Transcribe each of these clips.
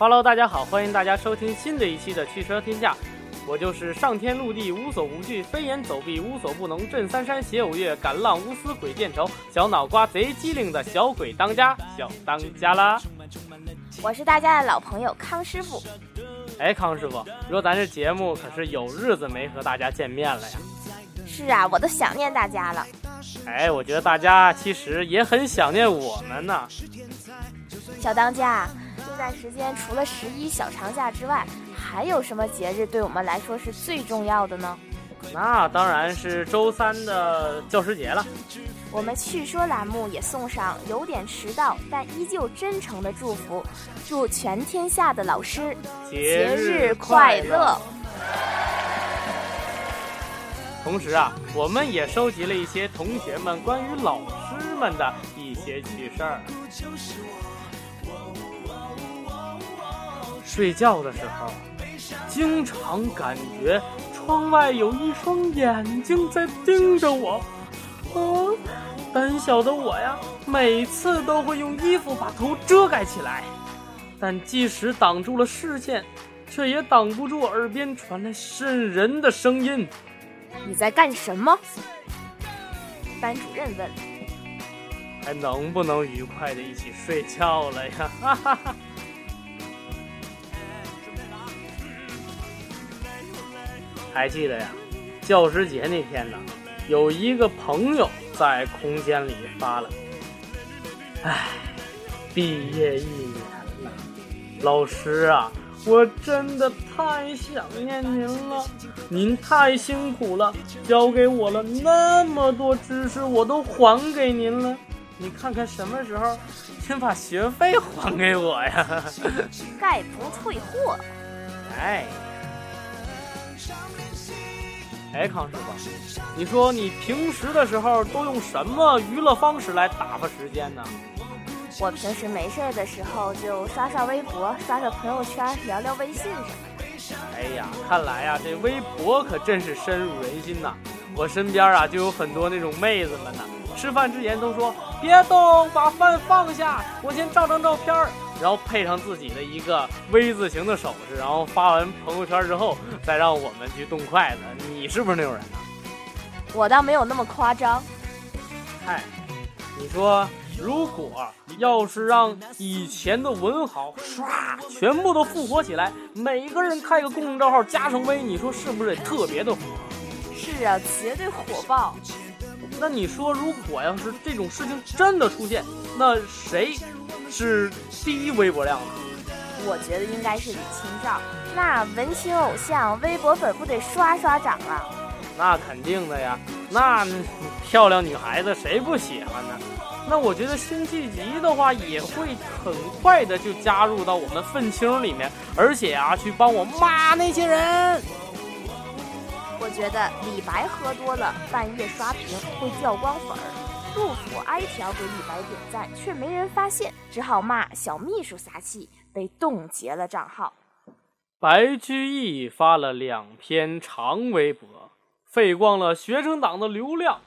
Hello，大家好，欢迎大家收听新的一期的汽车天下。我就是上天入地无所不惧，飞檐走壁无所不能，震三山携五岳，敢浪无私鬼见愁，小脑瓜贼机灵的小鬼当家，小当家啦！我是大家的老朋友康师傅。哎，康师傅，你说咱这节目可是有日子没和大家见面了呀。是啊，我都想念大家了。哎，我觉得大家其实也很想念我们呢。小当家，这段时间除了十一小长假之外，还有什么节日对我们来说是最重要的呢？那当然是周三的教师节了。我们趣说栏目也送上有点迟到但依旧真诚的祝福，祝全天下的老师节日快乐。同时啊，我们也收集了一些同学们关于老师们的一些趣事儿。睡觉的时候，经常感觉窗外有一双眼睛在盯着我。啊，胆小的我呀，每次都会用衣服把头遮盖起来，但即使挡住了视线，却也挡不住耳边传来渗人的声音。你在干什么？班主任问。还能不能愉快的一起睡觉了呀？哈哈哈。还记得呀，教师节那天呢，有一个朋友在空间里发了：“唉，毕业一年了，老师啊，我真的太想念您了，您太辛苦了，教给我了那么多知识，我都还给您了，你看看什么时候先把学费还给我呀？概不退货。哎。”哎，康师傅，你说你平时的时候都用什么娱乐方式来打发时间呢？我平时没事的时候就刷刷微博、刷刷朋友圈、聊聊微信什么的。哎呀，看来呀，这微博可真是深入人心呐！我身边啊就有很多那种妹子们呢，吃饭之前都说别动，把饭放下，我先照张照片儿。然后配上自己的一个 V 字形的手势，然后发完朋友圈之后，再让我们去动筷子。你是不是那种人呢？我倒没有那么夸张。嗨，你说如果要是让以前的文豪唰全部都复活起来，每个人开个公众账号加成 V，你说是不是得特别的火？是啊，绝对火爆。那你说，如果要是这种事情真的出现，那谁？是第一微博量的，我觉得应该是李清照。那文青偶像微博粉不得刷刷涨啊？那肯定的呀，那漂亮女孩子谁不喜欢呢？那我觉得辛弃疾的话也会很快的就加入到我们愤青里面，而且啊，去帮我骂那些人。我觉得李白喝多了，半夜刷屏会掉光粉儿。杜甫哀条给李白点赞，却没人发现，只好骂小秘书撒气，被冻结了账号。白居易发了两篇长微博，废光了学生党的流量。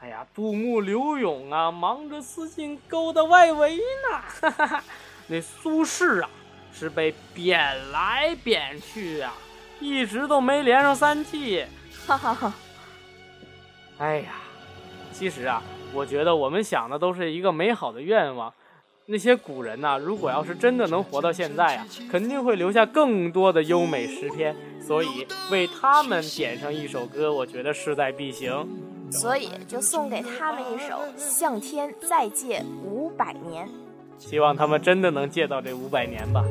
哎呀，杜牧、刘勇啊，忙着私信勾搭外围呢。哈哈哈，那苏轼啊，是被贬来贬去啊，一直都没连上三季。哈哈哈。哎呀，其实啊。我觉得我们想的都是一个美好的愿望，那些古人呐，如果要是真的能活到现在啊，肯定会留下更多的优美诗篇，所以为他们点上一首歌，我觉得势在必行。所以就送给他们一首《向天再借五百年》，希望他们真的能借到这五百年吧。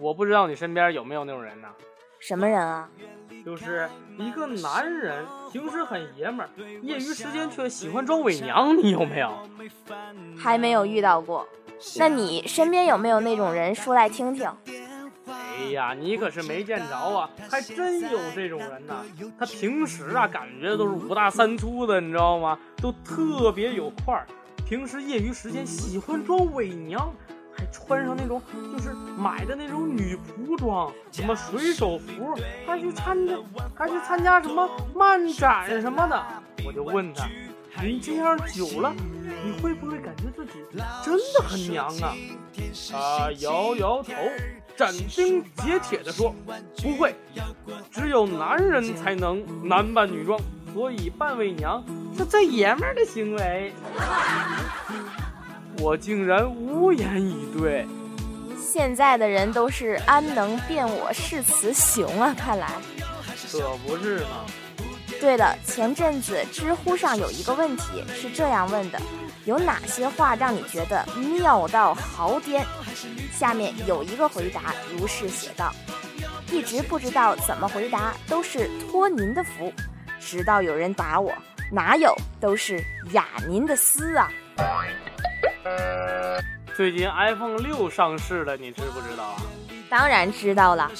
我不知道你身边有没有那种人呢？什么人啊？就是一个男人，平时很爷们儿，业余时间却喜欢装伪娘，你有没有？还没有遇到过。那你身边有没有那种人？说来听听。哎呀，你可是没见着啊，还真有这种人呢。他平时啊，感觉都是五大三粗的，你知道吗？都特别有块儿。平时业余时间喜欢装伪娘。穿上那种就是买的那种女仆装，什么水手服，还去参加还去参加什么漫展什么的。我就问他，你这样久了，你会不会感觉自己真的很娘啊？他摇摇头，斩钉截铁地说，不会，只有男人才能男扮女装，所以扮伪娘是最爷们儿的行为。我竟然无言以对。现在的人都是安能辨我是雌雄啊！看来，可不是吗？对了，前阵子知乎上有一个问题是这样问的：有哪些话让你觉得妙到毫巅？下面有一个回答如是写道：一直不知道怎么回答，都是托您的福。直到有人打我，哪有，都是雅您的思啊！最近 iPhone 六上市了，你知不知道啊？当然知道了。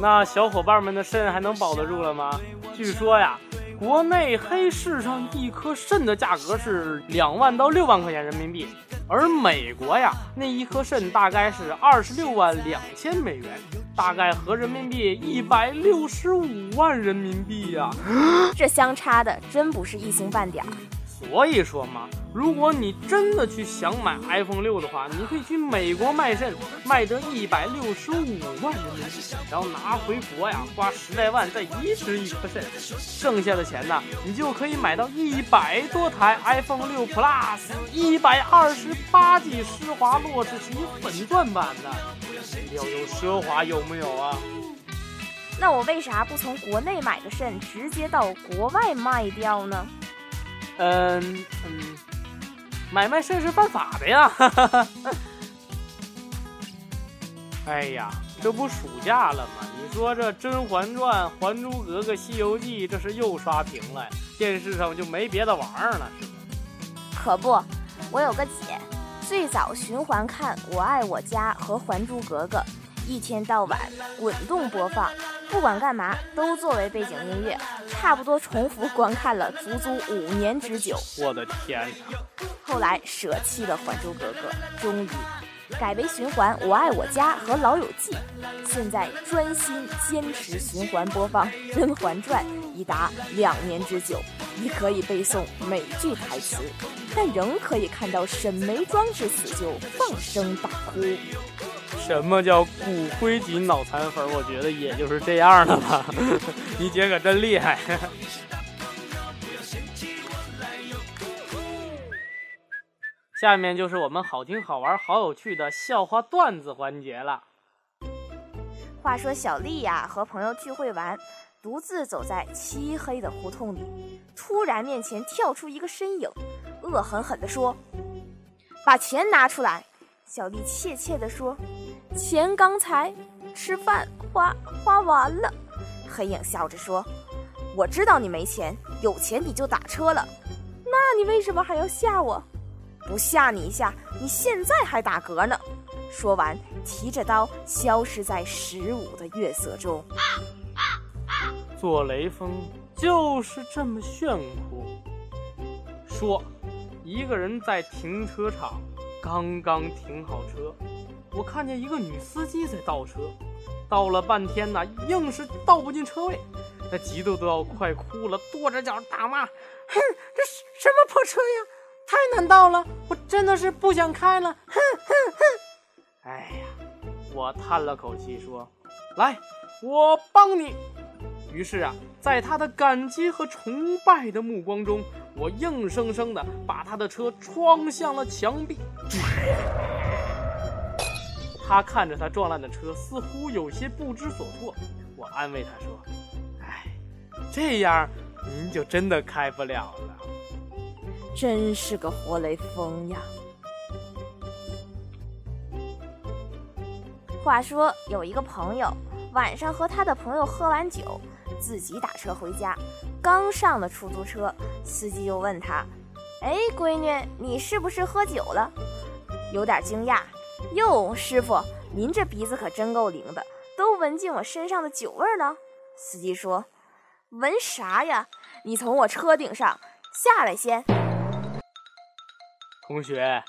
那小伙伴们的肾还能保得住了吗？据说呀，国内黑市上一颗肾的价格是两万到六万块钱人民币，而美国呀，那一颗肾大概是二十六万两千美元，大概合人民币一百六十五万人民币呀。这相差的真不是一星半点儿。所以说嘛，如果你真的去想买 iPhone 六的话，你可以去美国卖肾，卖得一百六十五万人民币，然后拿回国呀，花十来万再移植一颗肾，剩下的钱呢，你就可以买到一百多台 iPhone 六 Plus，一百二十八 G 施华洛世奇粉钻版的，要有奢华有没有啊？那我为啥不从国内买个肾，直接到国外卖掉呢？嗯嗯，买卖肾是犯法的呀！哎呀，这不暑假了吗？你说这《甄嬛传》《还珠格格》《西游记》，这是又刷屏了，电视上就没别的玩意儿了，是吗？可不，我有个姐，最早循环看《我爱我家》和《还珠格格》，一天到晚滚动播放。不管干嘛都作为背景音乐，差不多重复观看了足足五年之久。我的天哪！后来舍弃了《还珠格格》，终于改为循环《我爱我家》和《老友记》，现在专心坚持循环播放《甄嬛传》已达两年之久，已可以背诵每句台词，但仍可以看到沈眉庄至此就放声大哭。什么叫骨灰级脑残粉？我觉得也就是这样的吧。你姐可真厉害。下面就是我们好听、好玩、好有趣的笑话段子环节了。话说小丽呀，和朋友聚会完，独自走在漆黑的胡同里，突然面前跳出一个身影，恶狠狠地说：“把钱拿出来！”小丽怯怯地说。钱刚才吃饭花花完了，黑影笑着说：“我知道你没钱，有钱你就打车了。那你为什么还要吓我？不吓你一下，你现在还打嗝呢。”说完，提着刀消失在十五的月色中。做雷锋就是这么炫酷。说，一个人在停车场刚刚停好车。我看见一个女司机在倒车，倒了半天呢，硬是倒不进车位，她急得都要快哭了，跺着脚大骂：“哼，这什什么破车呀，太难倒了！我真的是不想开了！”哼哼哼！哎呀，我叹了口气说：“来，我帮你。”于是啊，在他的感激和崇拜的目光中，我硬生生的把他的车撞向了墙壁。他看着他撞烂的车，似乎有些不知所措。我安慰他说：“哎，这样您就真的开不了了。”真是个活雷锋呀！话说有一个朋友，晚上和他的朋友喝完酒。自己打车回家，刚上了出租车，司机就问他：“哎，闺女，你是不是喝酒了？”有点惊讶，哟，师傅，您这鼻子可真够灵的，都闻进我身上的酒味了。司机说：“闻啥呀？你从我车顶上下来先。”同学，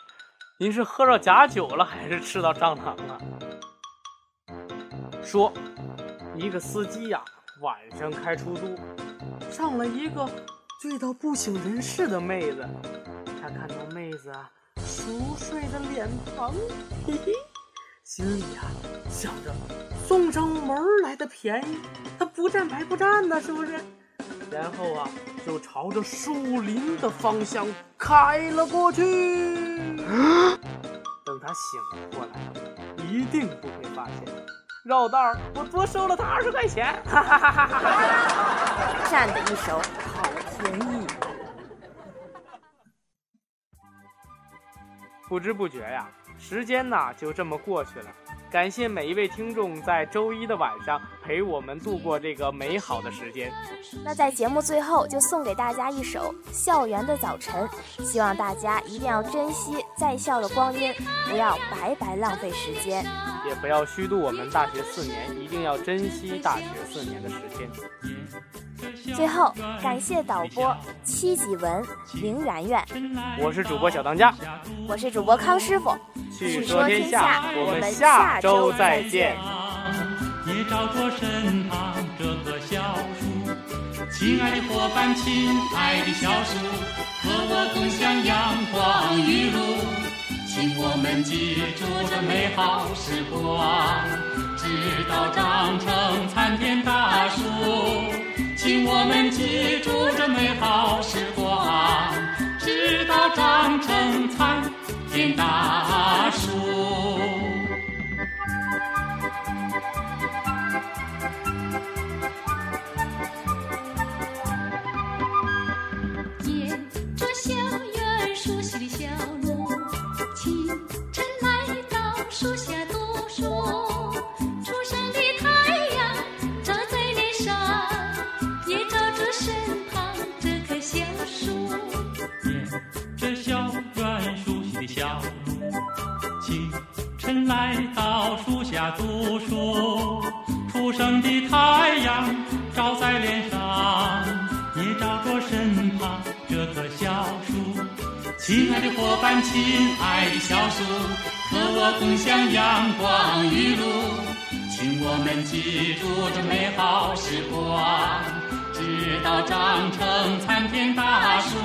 您是喝着假酒了，还是吃到蟑螂了？说，一个司机呀。晚上开出租，上了一个醉到不省人事的妹子。他看到妹子啊熟睡的脸庞，嘿嘿，心里啊想着送上门来的便宜，他不占白不占呢，是不是？然后啊就朝着树林的方向开了过去。等他醒过来，一定不会发现。绕道我多收了他二十块钱，哈哈哈哈哈！占的一手好天意。不知不觉呀，时间呐就这么过去了。感谢每一位听众在周一的晚上陪我们度过这个美好的时间。那在节目最后就送给大家一首《校园的早晨》，希望大家一定要珍惜在校的光阴，不要白白浪费时间，也不要虚度我们大学四年，一定要珍惜大学四年的时间。最后，感谢导播戚继文、林媛媛，我是主播小当家，我是主播康师傅。去说天下，我们下周再见。也照着身旁这棵小树，亲爱的伙伴，亲爱的小树，和我共享阳光雨露，请我们记住这美好时光，直到长成参天大树。请我们记住这美好时光，直到长成参天大树。亲爱的伙伴，亲爱的小树，和我共享阳光雨露。请我们记住这美好时光，直到长成参天大树。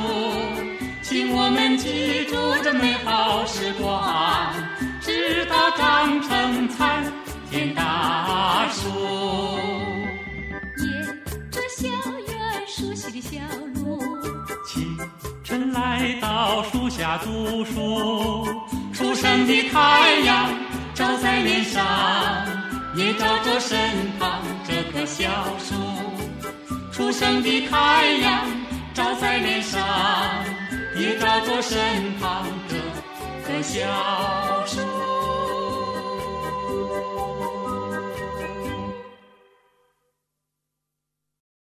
请我们记住这美好时光。直到长成参天大树，沿着校园熟悉的小到树下读书。初升的太阳照在脸上，也照着身旁这棵小树。初升的太阳照在脸上，也照着身旁这棵。小树。